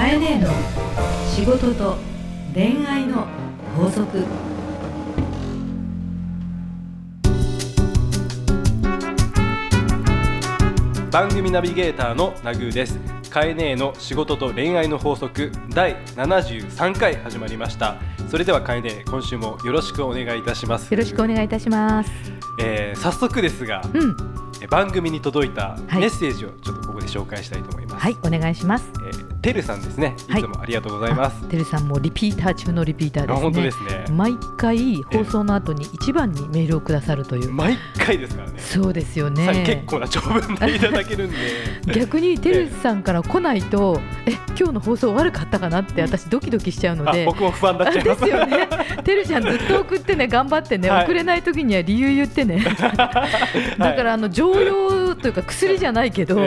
かえねえの仕事と恋愛の法則。番組ナビゲーターのナグーです。カエネーの仕事と恋愛の法則。第73回始まりました。それではカエネー今週もよろしくお願いいたします。よろしくお願いいたします。えー早速ですが、うん、え番組に届いたはい。メッセージをちょっとここで紹介したいと思います、はい、お願いします。えーてるさんですねいはいつもありがとうございます、あてるさんもリピーター中のリピーターですね。あ本当ですね毎回放送の後に一番にメールをくださるという。毎回ですからねそうですよさ結ね。構な長文でいただけるんで 逆にてるさんから来ないと、え、今日の放送悪かったかなって私ドキドキしちゃうのあで。僕も不安になっちゃいまですすよね。てるちゃんずっと送ってね、頑張ってね、はい送れない時には理由言ってね。だからあの常用というか薬じゃないけど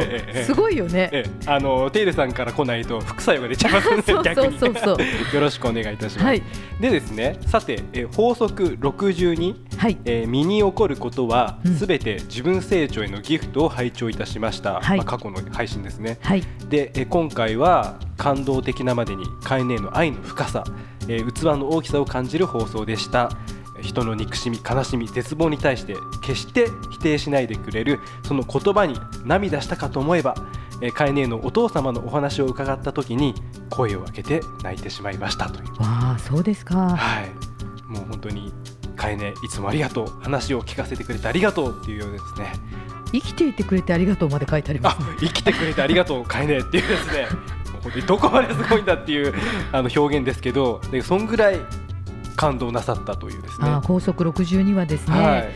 すごいよね。ええ。あのテイルさんから来ないと副作用が出ちゃいますのでそう逆にそうそう。そう よろしくお願いいたします、はい。でですねさて、えー法則62、はい。えー身に起こることはうん。すべて自分成長へのギフトを拝聴いたしました、はい。まあ、過去の配信ですね。はい。で、えー今回は感動的なまでにカエネの愛の深さ、えー器の大きさを感じる放送でした人の憎しみ悲しみ絶望に対して決して否定しないでくれるその言葉に涙したかと思えば、えーカエネのお父様のお話を伺った時に声を開けて泣いてしまいましたという。わあ、そうですか。はい。もう本当にカエネいつもありがとう話を聞かせてくれてありがとうっていうようですね。生きていてくれてありがとうまで書いてありますあ、生きてくれてありがとう、カエネっていうですね、どこまですごいんだっていうあの表現ですけど、でそんぐらい感動なさったというですね。あー法則62はですね、はい、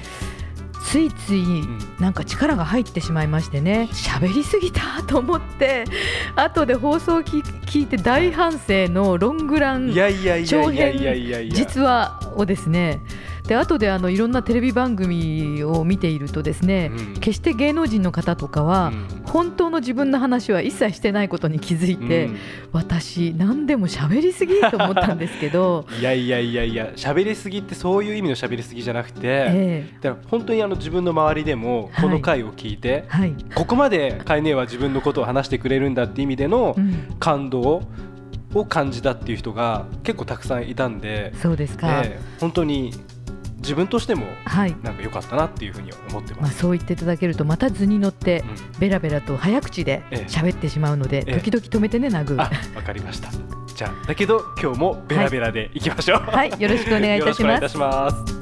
ついついんなんか力が入ってしまいましてね。喋りすぎたと思って後で放送を聞聞いて大反省のロングランいやいやいやいやいやいや。いや、実話をですねで後であのいろんなテレビ番組を見ているとですね、うん。決して芸能人の方とかは、うん。本当の自分の話は一切してないことに気づいて、うん。私何でも喋りすぎと思ったんですけど、いやいやいやいや、喋りすぎってそういう意味の喋りすぎじゃなくて、えだから本当にあの自分の周りでもこの回を聞いて、えはい、ここまでカエネは自分のことを話してくれるんだって意味でのうん、感動を感じたっていう人が結構たくさんいたんで、そうですか、ええ本当に自分としてもはい、なんか良かったなっていうふうに思ってまあ、ます。そう言っていただけるとまた図に乗ってうんベラベラと早口でええ喋ってしまうので、ええ時々止めてねナグあ、わかりました。じゃあだけど今日もベラベラでいきましょう。はいよろしくお願いいたしますよろしくお願いいたします。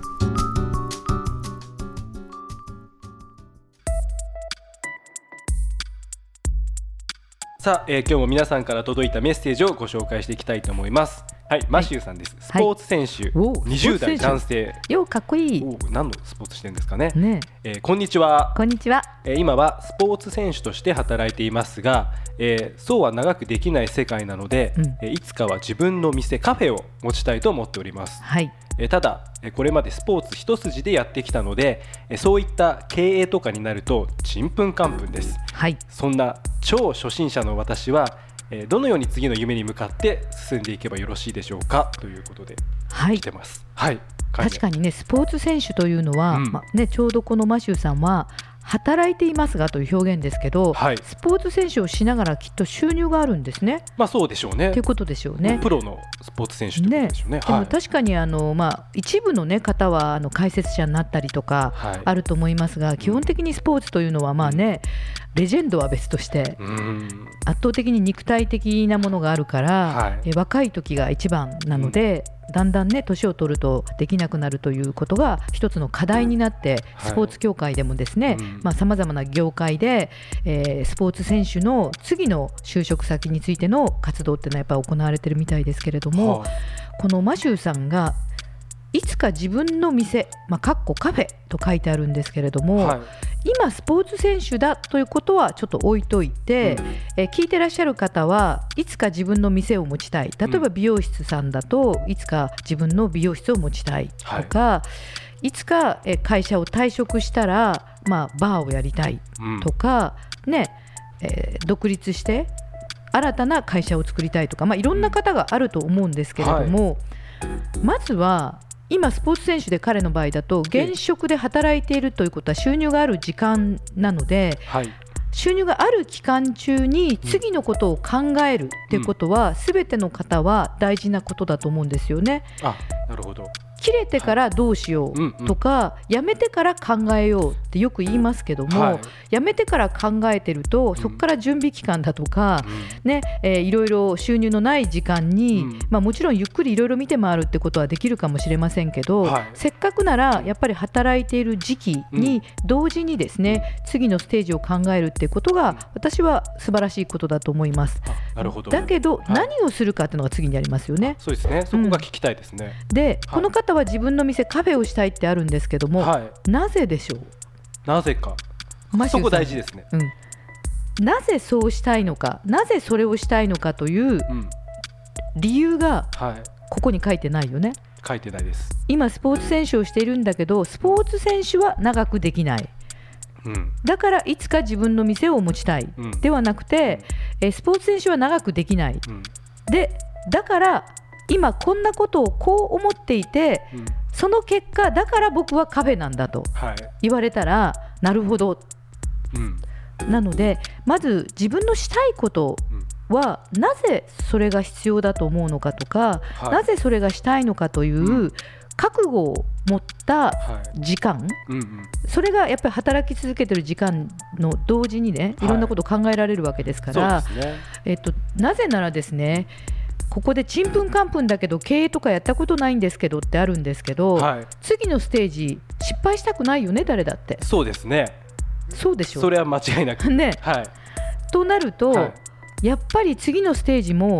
さあ、えー今日も皆さんから届いたメッセージをご紹介していきたいと思います。はい、マシューさんです。スポーツ選手、お20代男性。ようかっこいい。お何のスポーツしてるんですかね。ね。えーこんにちは。こんにちは。えー今はスポーツ選手として働いていますが、えーそうは長くできない世界なので、うん。えーいつかは自分の店カフェを持ちたいと思っております、はい。えーただえーこれまでスポーツ一筋でやってきたのでえーそういった経営とかになるとちんぷんかんぷんです。はい。そんな超初心者の私はえーどのように次の夢に向かって進んでいけばよろしいでしょうか？ということではい。来てます。はい。確かにねスポーツ選手というのは、うん。まあね、ちょうどこのマシューさんは働いていますがという表現ですけど、はい。スポーツ選手をしながらきっと収入があるんですね。まあそうでしょうね。ということでしょうね。プロのスポーツ選手ってことねでしょうね。でも確かにあの、まあ、一部の、ね、方はあの解説者になったりとかはい。あると思いますが、基本的にスポーツというのはまあ、ねレジェンドは別として圧倒的に肉体的なものがあるから、はい。え若い時が一番なので、だんだんね年を取るとできなくなるということが一つの課題になって、はい。スポーツ協会でもですねうん。さまざ、まな業界で、えースポーツ選手の次の就職先についての活動っていうのはやっぱり行われてるみたいですけれども、はい。このマシューさんがいつか自分の店、まあ、かっこカフェと書いてあるんですけれども、はい今スポーツ選手だということはちょっと置いといて、えー聞いてらっしゃる方はいつか自分の店を持ちたい。例えば美容室さんだといつか自分の美容室を持ちたいとか、い、つかえー会社を退職したら、まあ、バーをやりたいうん。とか、ねえー独立して新たな会社を作りたいとか、まあ、いろんな方があると思うんですけれども、まずは今スポーツ選手で彼の場合だと現職で働いているということは収入がある時間なのではい。収入がある期間中に次のことを考えるっていうことは、すべての方は大事なことだと思うんですよね。あなるほど切れてからどうしようとか、やめてから考えようってよく言いますけども、はい。やめてから考えてるとん。そこから準備期間だとか、うん。ねえーいろいろ収入のない時間に、うん。まあ、もちろんゆっくりいろいろ見て回るってことはできるかもしれませんけど、はい。せっかくならやっぱり働いている時期に同時にですね、次のステージを考えるってことが私は素晴らしいことだと思います。あなるほど。だけど、はい。何をするかっていうのが次にありますよね。そうですね。そこが聞きたいですね、で、はい。この方は自分の店カフェをしたいってあるんですけども、はい。なぜでしょう？なぜか。そこ大事ですね。うん、なぜそうしたいのかなぜそれをしたいのかといううん。理由がはい。ここに書いてないよね。書いてないです。今スポーツ選手をしているんだけどスポーツ選手は長くできない。うん。だからいつか自分の店を持ちたい、うん。ではなくて、えースポーツ選手は長くできない。うん。でだから今こんなことをこう思っていてうん。その結果だから僕はカフェなんだとはい。言われたらなるほど。うん。なのでまず自分のしたいことうん。はなぜそれが必要だと思うのかとか、はい。なぜそれがしたいのかというう覚悟を持ったはい。時間。うんうん。それがやっぱり働き続けてる時間の同時にねはいいろんなことを考えられるわけですから、ですね。えっと、なぜならですねここでちんぷんかんぷんだけど経営とかやったことないんですけどってあるんですけど、はい。次のステージ失敗したくないよね誰だって。そうですね。そうでしょ？それは間違いなく。ね。はい。となると、はい。やっぱり次のステージも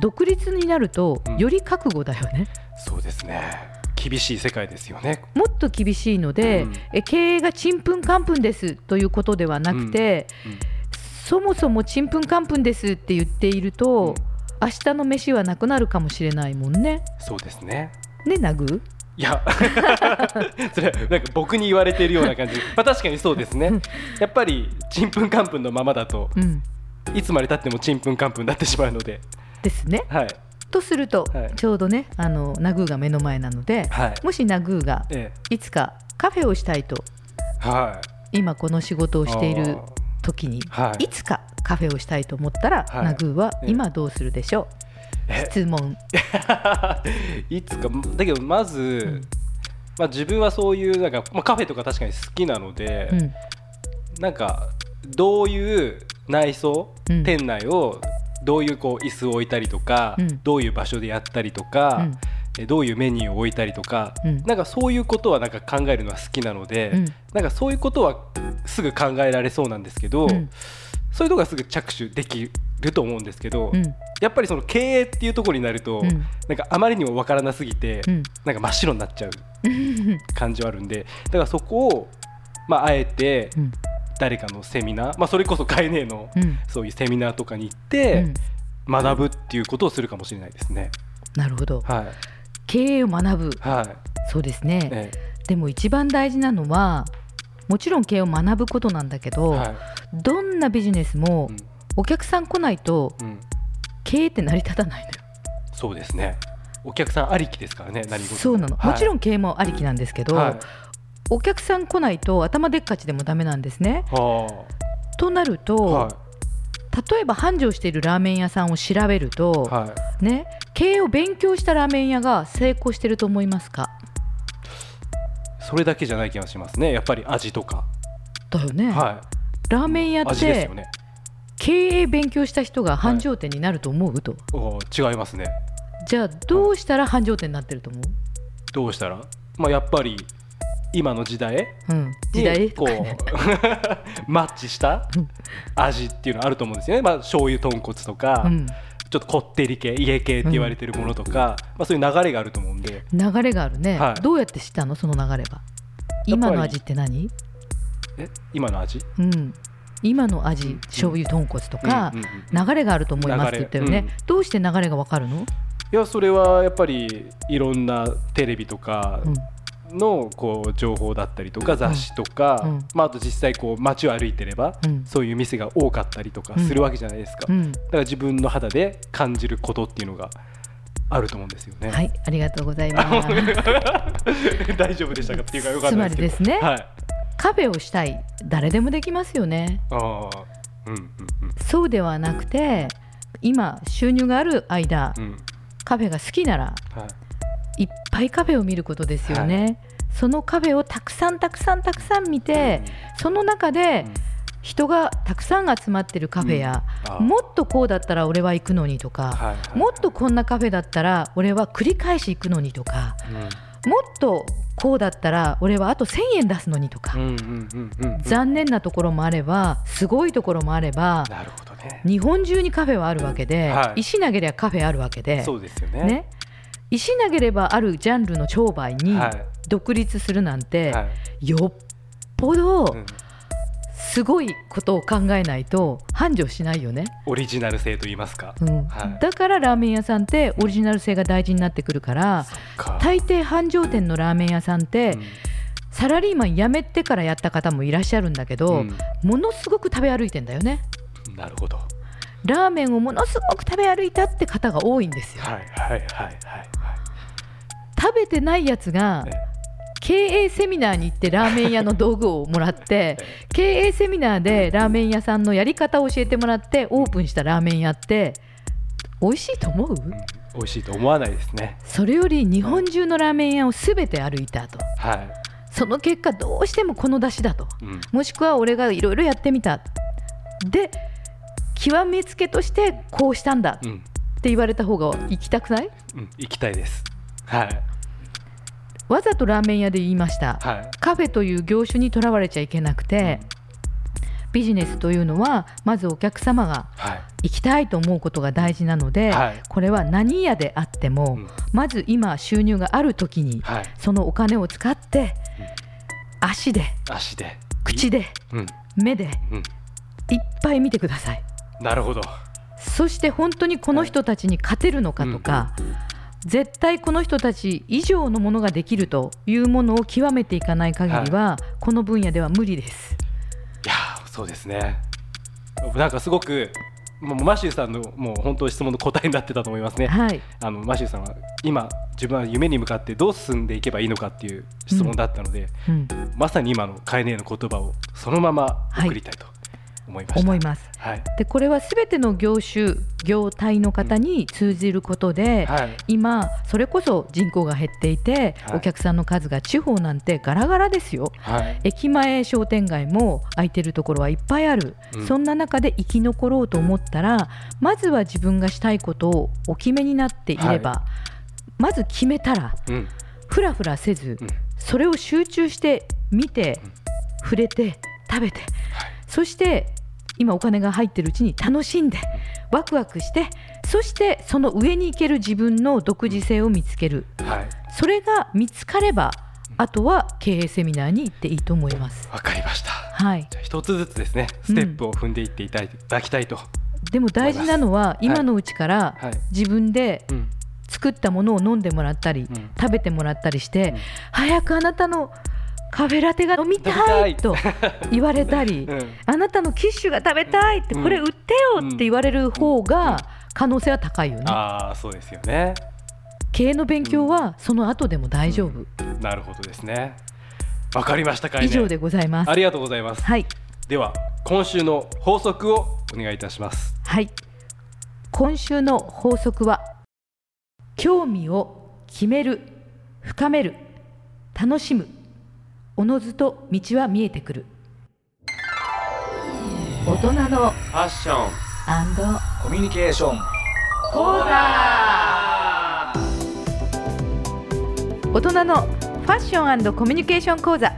独立になるとうん。より覚悟だよね、そうですね。厳しい世界ですよね。もっと厳しいので、うん。え経営がちんぷんかんぷんですということではなくて、うん。そもそもちんぷんかんぷんですって言っていると、うん明日の飯はなくなるかもしれないもんね。そうですね。ねナグ？いや。それなんか僕に言われているような感じ。まあ確かにそうですね。やっぱりちんぷんかんぷんのままだとうん、いつまでたってもちんぷんかんぷんになってしまうので。ですね。はい。とすると、はい。ちょうどねあのナグーが目の前なので、はい。もしナグーがえいつかカフェをしたいとえはい。今この仕事をしている時に、はい。いつかカフェをしたいと思ったら、はい。ナグーはええ今どうするでしょう、え。質問、いつか。だけどまず、ん。まあ、自分はそういうなんか、まあ、カフェとか確かに好きなので、うん。なんかどういう内装、うん。店内をどういうこう椅子を置いたりとか、うん。どういう場所でやったりとか、うどういうメニューを置いたりとか、うん。なんかそういうことはなんか考えるのは好きなので、うん。なんかそういうことはすぐ考えられそうなんですけど、うん。そういうとこがすぐ着手できると思うんですけど、うん。やっぱりその経営っていうところになると、うん。なんかあまりにも分からなすぎて、うん。なんか真っ白になっちゃう 感じはあるんでだからそこを、まあ、あえてうん。誰かのセミナー、まあ、それこそ概念のうん。そういうセミナーとかに行っうてん。学ぶっていうことをするかもしれないですね。なるほど。はい、経営を学ぶ。はい。そうですね、えでも一番大事なのはもちろん経営を学ぶことなんだけど、えはい。どんなビジネスもうん。お客さん来ないとうん、経営って成り立たないのよ。そうですね。お客さんありきですからね何そうなの、もちろんん経営もありきなんですけど、はい。お客さん来ないと頭でっかちでもダメなんですね。はとなると、例えば繁盛しているラーメン屋さんを調べると、いはい。ね、経営を勉強したラーメン屋が成功してると思いますか？それだけじゃない気がしますね。やっぱり味とか、だよね、はラーメン屋いってね。経営勉強した人が繁盛店になると思う？と、お違いますね。じゃあどうしたら繁盛店になってると思う、どうしたら？まあやっぱり今の時代にこう マッチした味っていうのあると思うんですよね、まあ醤油豚骨とか、うん、ちょっとこってり系家系って言われてるものとか、まあ、そういう流れがあると思うんで。流れがあるね、はい。どうやって知ったの？その流れは今の味って何？え？今の味？うん、今の味、うん醤油豚骨とか、うんうんうん流れがあると思いますって言ったよね、どうして流れがわかるの、いやそれはやっぱりいろんなテレビとかうんのこう情報だったりとか雑誌とか、うん。まあ、あと実際こう街を歩いてれば、うん。そういう店が多かったりとかするわけじゃないですか、うん。だから自分の肌で感じることっていうのがあると思うんですよね。はいありがとうございます。大丈夫でしたか？っていうかよかっつまたですけど。りですねはい。カフェをしたい誰でもできますよね。ああうんうんそうではなくて今収入がある間うんうん。カフェが好きならはいいっぱいカフェを見ることですよね、そのカフェをたくさんたくさんたくさん見てその中で人がたくさん集まってるカフェや、あもっとこうだったら俺は行くのにとか、はいはい。もっとこんなカフェだったら俺は繰り返し行くのにとかうん。もっとこうだったら俺はあと1000円出すのにとか、うんうんうんうんうん。残念なところもあればすごいところもあればなるほどね。日本中にカフェはあるわけで、はい。石投げりゃカフェあるわけで、そうですよね。ね、石投げればあるジャンルの商売にはい。独立するなんて、はい。よっぽどうん。すごいことを考えないと繁盛しないよね、オリジナル性と言いますか。うん。はい。だからラーメン屋さんってオリジナル性が大事になってくるから大抵繁盛店のラーメン屋さんって、うん。サラリーマン辞めてからやった方もいらっしゃるんだけど、うん。ものすごく食べ歩いてんだよね。なるほどラーメンをものすごく食べ歩いたって方が多いんですよ。はいはいはいはいはい。食べてないやつがね。経営セミナーに行ってラーメン屋の道具をもらって 経営セミナーでラーメン屋さんのやり方を教えてもらってオープンしたラーメン屋って美味しいと思う？うん。美味しいと思わないですね。それより日本中のラーメン屋を全て歩いたと。はその結果どうしてもこの出汁だと。いうん。もしくは俺がいろいろやってみた。で極めつけとしてこうしたんだってうん言われた方が行きたくない？うん。行きたいです。はい。わざとラーメン屋で言いました。はい。カフェという業種にとらわれちゃいけなくてビジネスというのはまずお客様がはい。行きたいと思うことが大事なので、はい。これは何屋であっても、うん。まず今収入がある時にはい。そのお金を使って足で足で。口でうん。目でうん。いっぱい見てくださいなるほど。そして本当にこの人たちに勝てるのかとか、絶対この人たち以上のものができるというものを極めていかない限りは、この分野では無理です。いやーそうですね。なんかすごくもうマシューさんのもう本当質問の答えになってたと思いますね、はい、あのマシューさんは今自分は夢に向かってどう進んでいけばいいのかっていう質問だったので、うん、まさに今のカエネの言葉をそのまま送りたいと思いま思います。はい。でこれはすべての業種業態の方に通じることで、はい。今それこそ人口が減っていて、はい。お客さんの数が地方なんてガラガラですよ。はい。駅前商店街も空いてるところはいっぱいある、うん。そんな中で生き残ろうと思ったらまずは自分がしたいことをお決めになっていれば、まず決めたらうん。ふらふらせず、うん。それを集中して見て、うん。触れて食べて、そして今お金が入ってるうちに楽しんで、ワクワクしてそしてその上に行ける自分の独自性を見つける。はい。それが見つかればあとは経営セミナーに行っていいと思います。わかりました。はい、じゃあ一つずつですねステップを踏んでいっていただきたいと、でも大事なのは今のうちからはい。自分でうん。作ったものを飲んでもらったり、うん。食べてもらったりして、うん。早くあなたのカフェラテが飲みたいと言われたり、うん。あなたのキッシュが食べたいって、うん。これ売ってよって言われる方が可能性は高いよね。ああそうですよね。経営の勉強はその後でも大丈夫。なるほどですね。わかりましたかいね以上でございます。あ。りがとうございます。はい、では今週の法則をお願いいたします。はい。今週の法則は興味を決める、深める、楽しむ。おのずと道は見えてくる。大人のファッションコミュニケーション。講座。大人のファッションコミュニケーション講座。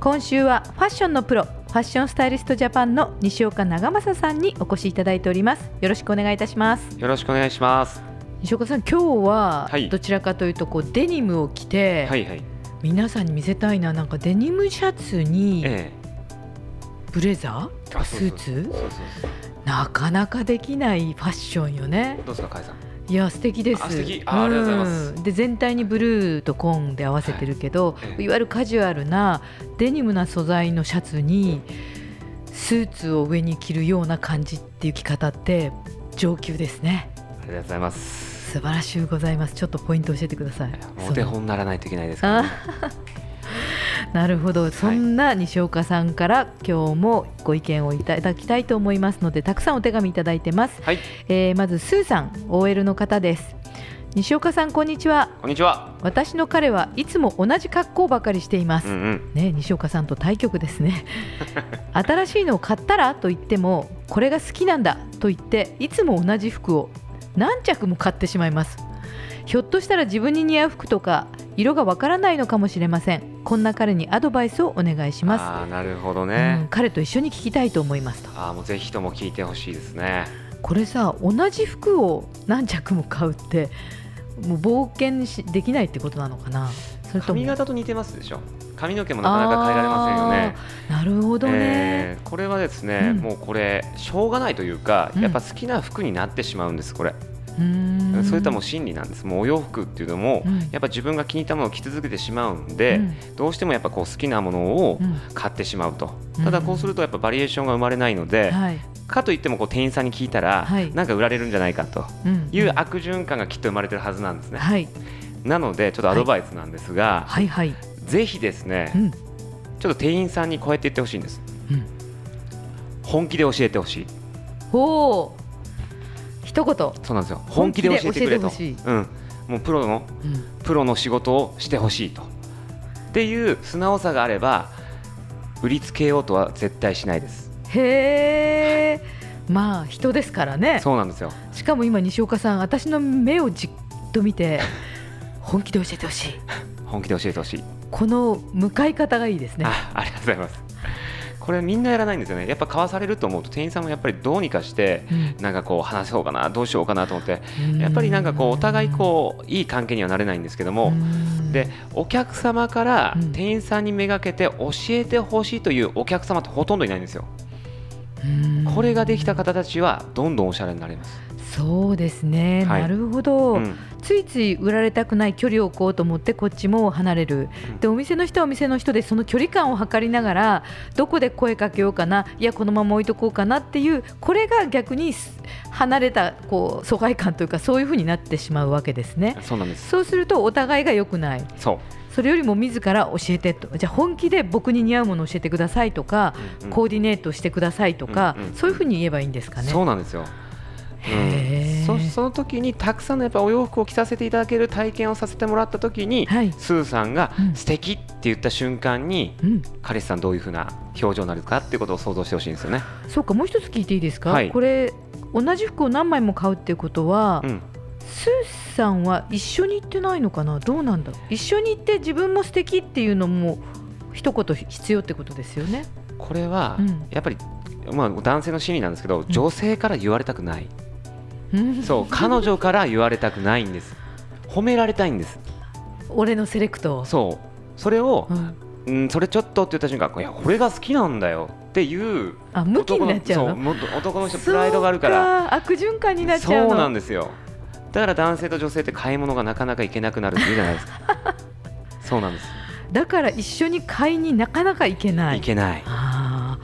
今週はファッションのプロファッションスタイリストジャパンの西岡長政さんにお越しいただいております。よろしくお願いいたします。よろしくお願いします。西岡さん今日ははい。どちらかというとこうデニムを着て、はいはい皆さんに見せたいななんかデニムシャツにえブレザー？あスーツ？なかなかできないファッションよね。どうですかさん？いや素敵です。あ素敵。あありがとうございます。ん。で全体にブルーと紺で合わせてるけど、はいええ。いわゆるカジュアルなデニムな素材のシャツにスーツを上に着るような感じっていう着方って上級ですね。ありがとうございます素晴らしゅうございます。ちょっとポイント教えてください。お手本にならないといけないですから、ね、なるほど。そんな西岡さんから今日もご意見をいただきたいと思いますのでたくさんお手紙いただいてます、はい。えーまずスーさん OL の方です。西岡さんこんにちは。こんにちは。私の彼はいつも同じ格好ばかりしています、うんうん。ね、西岡さんと対局ですね。新しいのを買ったらと言ってもこれが好きなんだと言っていつも同じ服を何着も買ってしまいます。ひょっとしたら自分に似合う服とか色がわからないのかもしれません。こんな彼にアドバイスをお願いします。ああなるほどうんね、彼と一緒に聞きたいと思いますと。ああもうぜひとも聞いてほしいですね。これさ同じ服を何着も買うってもう冒険しできないってことなのかな？髪型と似てますでしょ？髪の毛もなかなか変えられませんよね。なるほどね、えーこれはですね、うん。もうこれしょうがないというか、うん。やっぱ好きな服になってしまうんですこれ、うーん。そういったもう心理なんです。もうお洋服っていうのも、うん。やっぱ自分が気に入ったものを着続けてしまうんで、うん。どうしてもやっぱこう好きなものをうん。買ってしまうと、うん。ただこうするとやっぱバリエーションが生まれないので、はい。かといってもこう店員さんに聞いたら、はい。なんか売られるんじゃないかとうん。いう悪循環がきっと生まれてるはずなんですね、はいなのでちょっとアドバイスなんですが、はい。はいぜひですね、うん。ちょっと店員さんにこうやって言ってほしいんです、うん。本気で教えてほしい。ほう。一言。そうなんですよ。本気で教えてくれと。うん、もうプロのうん。プロの仕事をしてほしいと。っていう素直さがあれば売りつけようとは絶対しないです。へえ。まあ人ですからね。そうなんですよ。しかも今西岡さん私の目をじっと見て本気で教えてほしい。本気で教えてほしい。この向かい方がいいですね。あありがとうございます。これみんなやらないんですよね。やっぱ買わされると思うと店員さんもやっぱりどうにかしてうん。なんかこう話そうかなどうしようかなと思ってやっぱりなんかこうお互いこういい関係にはなれないんですけどもうん。でお客様からうん。店員さんにめがけて教えてほしいというお客様ってほとんどいないんですよ。うん。これができた方たちはどんどんおしゃれになれます、そうですね、はい。なるほど、うん。ついつい売られたくない距離を置こうと思ってこっちも離れる、うん。でお店の人はお店の人でその距離感を測りながらどこで声かけようかな。いやこのまま置いとこうかなっていうこれが逆にす離れたこう疎外感というかそういうふうになってしまうわけですね。そうなんです。そうするとお互いが良くない。そう。それよりも自ら教えてと。じゃあ本気で僕に似合うものを教えてくださいとか、うんうん。コーディネートしてくださいとか、うんうんそういうふうに言えばいいんですかね。そうなんですよ、そその時にたくさんのやっぱお洋服を着させていただける体験をさせてもらった時に、はい。スーさんがうん。素敵って言った瞬間に、うん。彼氏さんどういうふうな表情になるかっていうことを想像してほしいんですよね。そうかもう一つ聞いていいですか、はい。これ同じ服を何枚も買うっていうことは、うん、スーさんは一緒に行ってないのかな？どうなんだ一緒に行って自分も素敵っていうのも一言必要ってことですよね。これはうん。やっぱり、まあ、男性の心理なんですけど、女性から言われたくない、うんそう彼女から言われたくないんです。褒められたいんです。俺のセレクト。そう。それをう、ん。うん、それちょっとって言った瞬間いやこれが好きなんだよっていうあ向きになっちゃうの？男のそうもっと男の人プライドがあるから。悪循環になっちゃうの？そうなんですよ。だから男性と女性って買い物がなかなか行けなくなるって言うじゃないですか。そうなんです。だから一緒に買いになかなか行けない。行けない。わ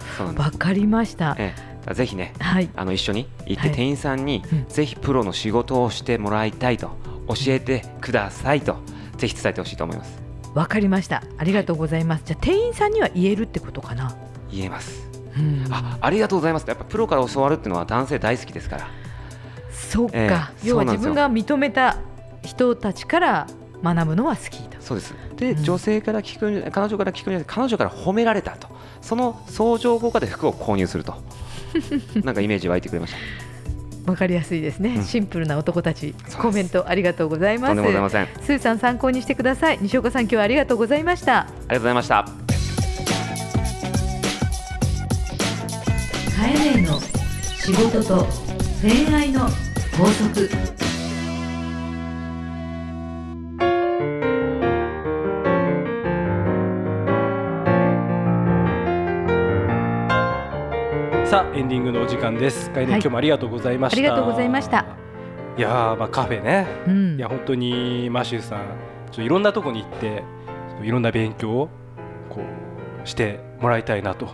かりました。ええぜひねはい。あの一緒に行ってはい。店員さんにうん。ぜひプロの仕事をしてもらいたいと教えてくださいとぜひ伝えてほしいと思います。わかりました。ありがとうございます、じゃあ店員さんには言えるってことかな、言えます。うん。あありがとうございます。やっぱプロから教わるっていうのは男性大好きですから。そっか、ええ要は自分が認めた人たちから学ぶのは好きとそうです。で、うん。女性から聞く彼女から聞く彼女から褒められたと。その相乗効果で服を購入すると なんかイメージ湧いてくれました。わかりやすいですね、うん。シンプルな男たち。す。コメントありがとうございます。とんでもございません。ありスーさん参考にしてください。西岡さん今日はありがとうございました。がとうございました。カエネの仕事と恋愛の法則エンディングのお時間です。はい今日もありがとうございました。ありがとうございました。いやーまあカフェね。うんいや本当にマシューさん、ちょっといろんなとこに行って、いろんな勉強をこうしてもらいたいなと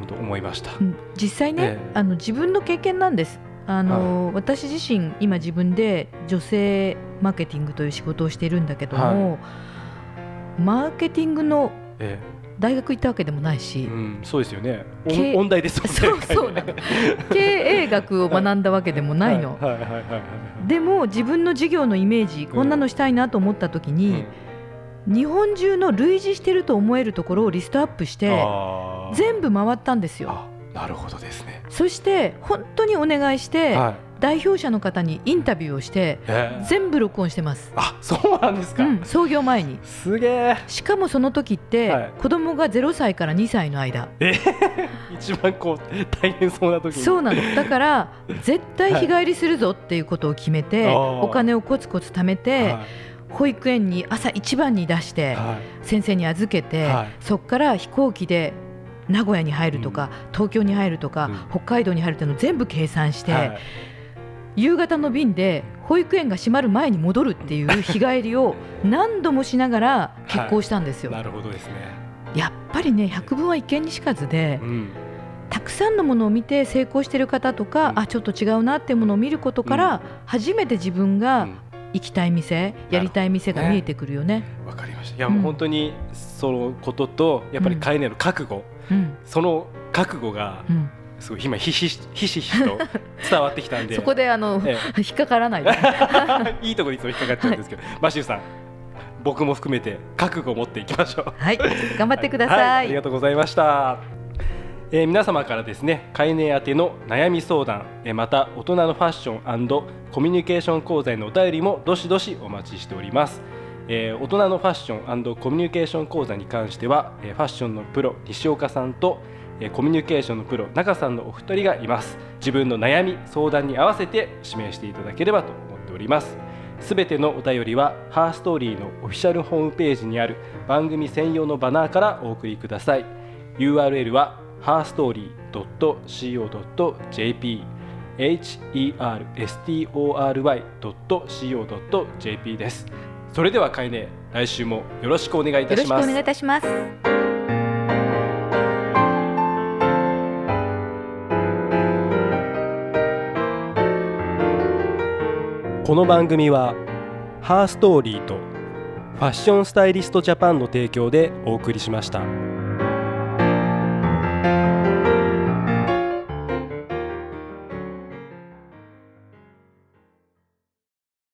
本当思いました。うん実際ね、ええあの自分の経験なんです。あの私自身今自分で女性マーケティングという仕事をしているんだけども、マーケティングのえ大学行ったわけでもないし、うん、そうですよね。経音音大ですそうそう。経営学を学んだわけでもないの、はいはいはいはいはいでも自分の事業のイメージこんなのしたいなと思った時に、日本中の類似してると思えるところをリストアップして全部回ったんですよ。あなるほどですね。そして本当にお願いして、はい代表者の方にインタビューをしてえ。ー全部録音してます、あそうなんですか、うん、創業前に。すげえ。しかもその時って、はい。子供が0歳から2歳の間。一番こう大変そうな時に。そうなの。だから 絶対日帰りするぞっていうことを決めて、はい。お金をコツコツ貯めて、は保育園に朝一番に出して、先生に預けて、はい。そこから飛行機で名古屋に入るとか、東京に入るとか、うん。北海道に入るっていうのを全部計算して、はい夕方の便で保育園が閉まる前に戻るっていう日帰りを何度もしながら結婚したんですよ。なるほどですね、やっぱりね百聞は一見にしかずでうん。たくさんのものを見て成功してる方とか、うん。あちょっと違うなっていうものを見ることから、初めて自分うがん。行きたい店、やりたい店が見えてくるよね。わかりました。いやもう本当にそのこととやっぱり飼い主の覚悟、うん。その覚悟がうんすごい今ひしひしひしと伝わってきたんで。そこであの、え引っかからないで。いいところにいつも引っかかっちゃうんですけど、マシューさん僕も含めて覚悟を持っていきましょう。はい、頑張ってくだはい。さい。ありがとうございました、えー皆様からですね飼い主宛ての悩み相談、えーまた大人のファッションコミュニケーション講座へのお便りもどしどしお待ちしております。えー大人のファッションコミュニケーション講座に関しては、えーファッションのプロ西岡さんと、えーコミュニケーションのプロ中さんのお二人がいます。自分の悩み相談に合わせて指名していただければと思っております。すべてのお便りはハーストーリーのオフィシャルホームページにある番組専用のバナーからお送りください。URL は herstory.co.jp herstory.co.jp です。それではかいね来週もよろしくお願いいたします。しくお願いいたします。この番組はハーストーリーとファッションスタイリストジャパンの提供でお送りしました。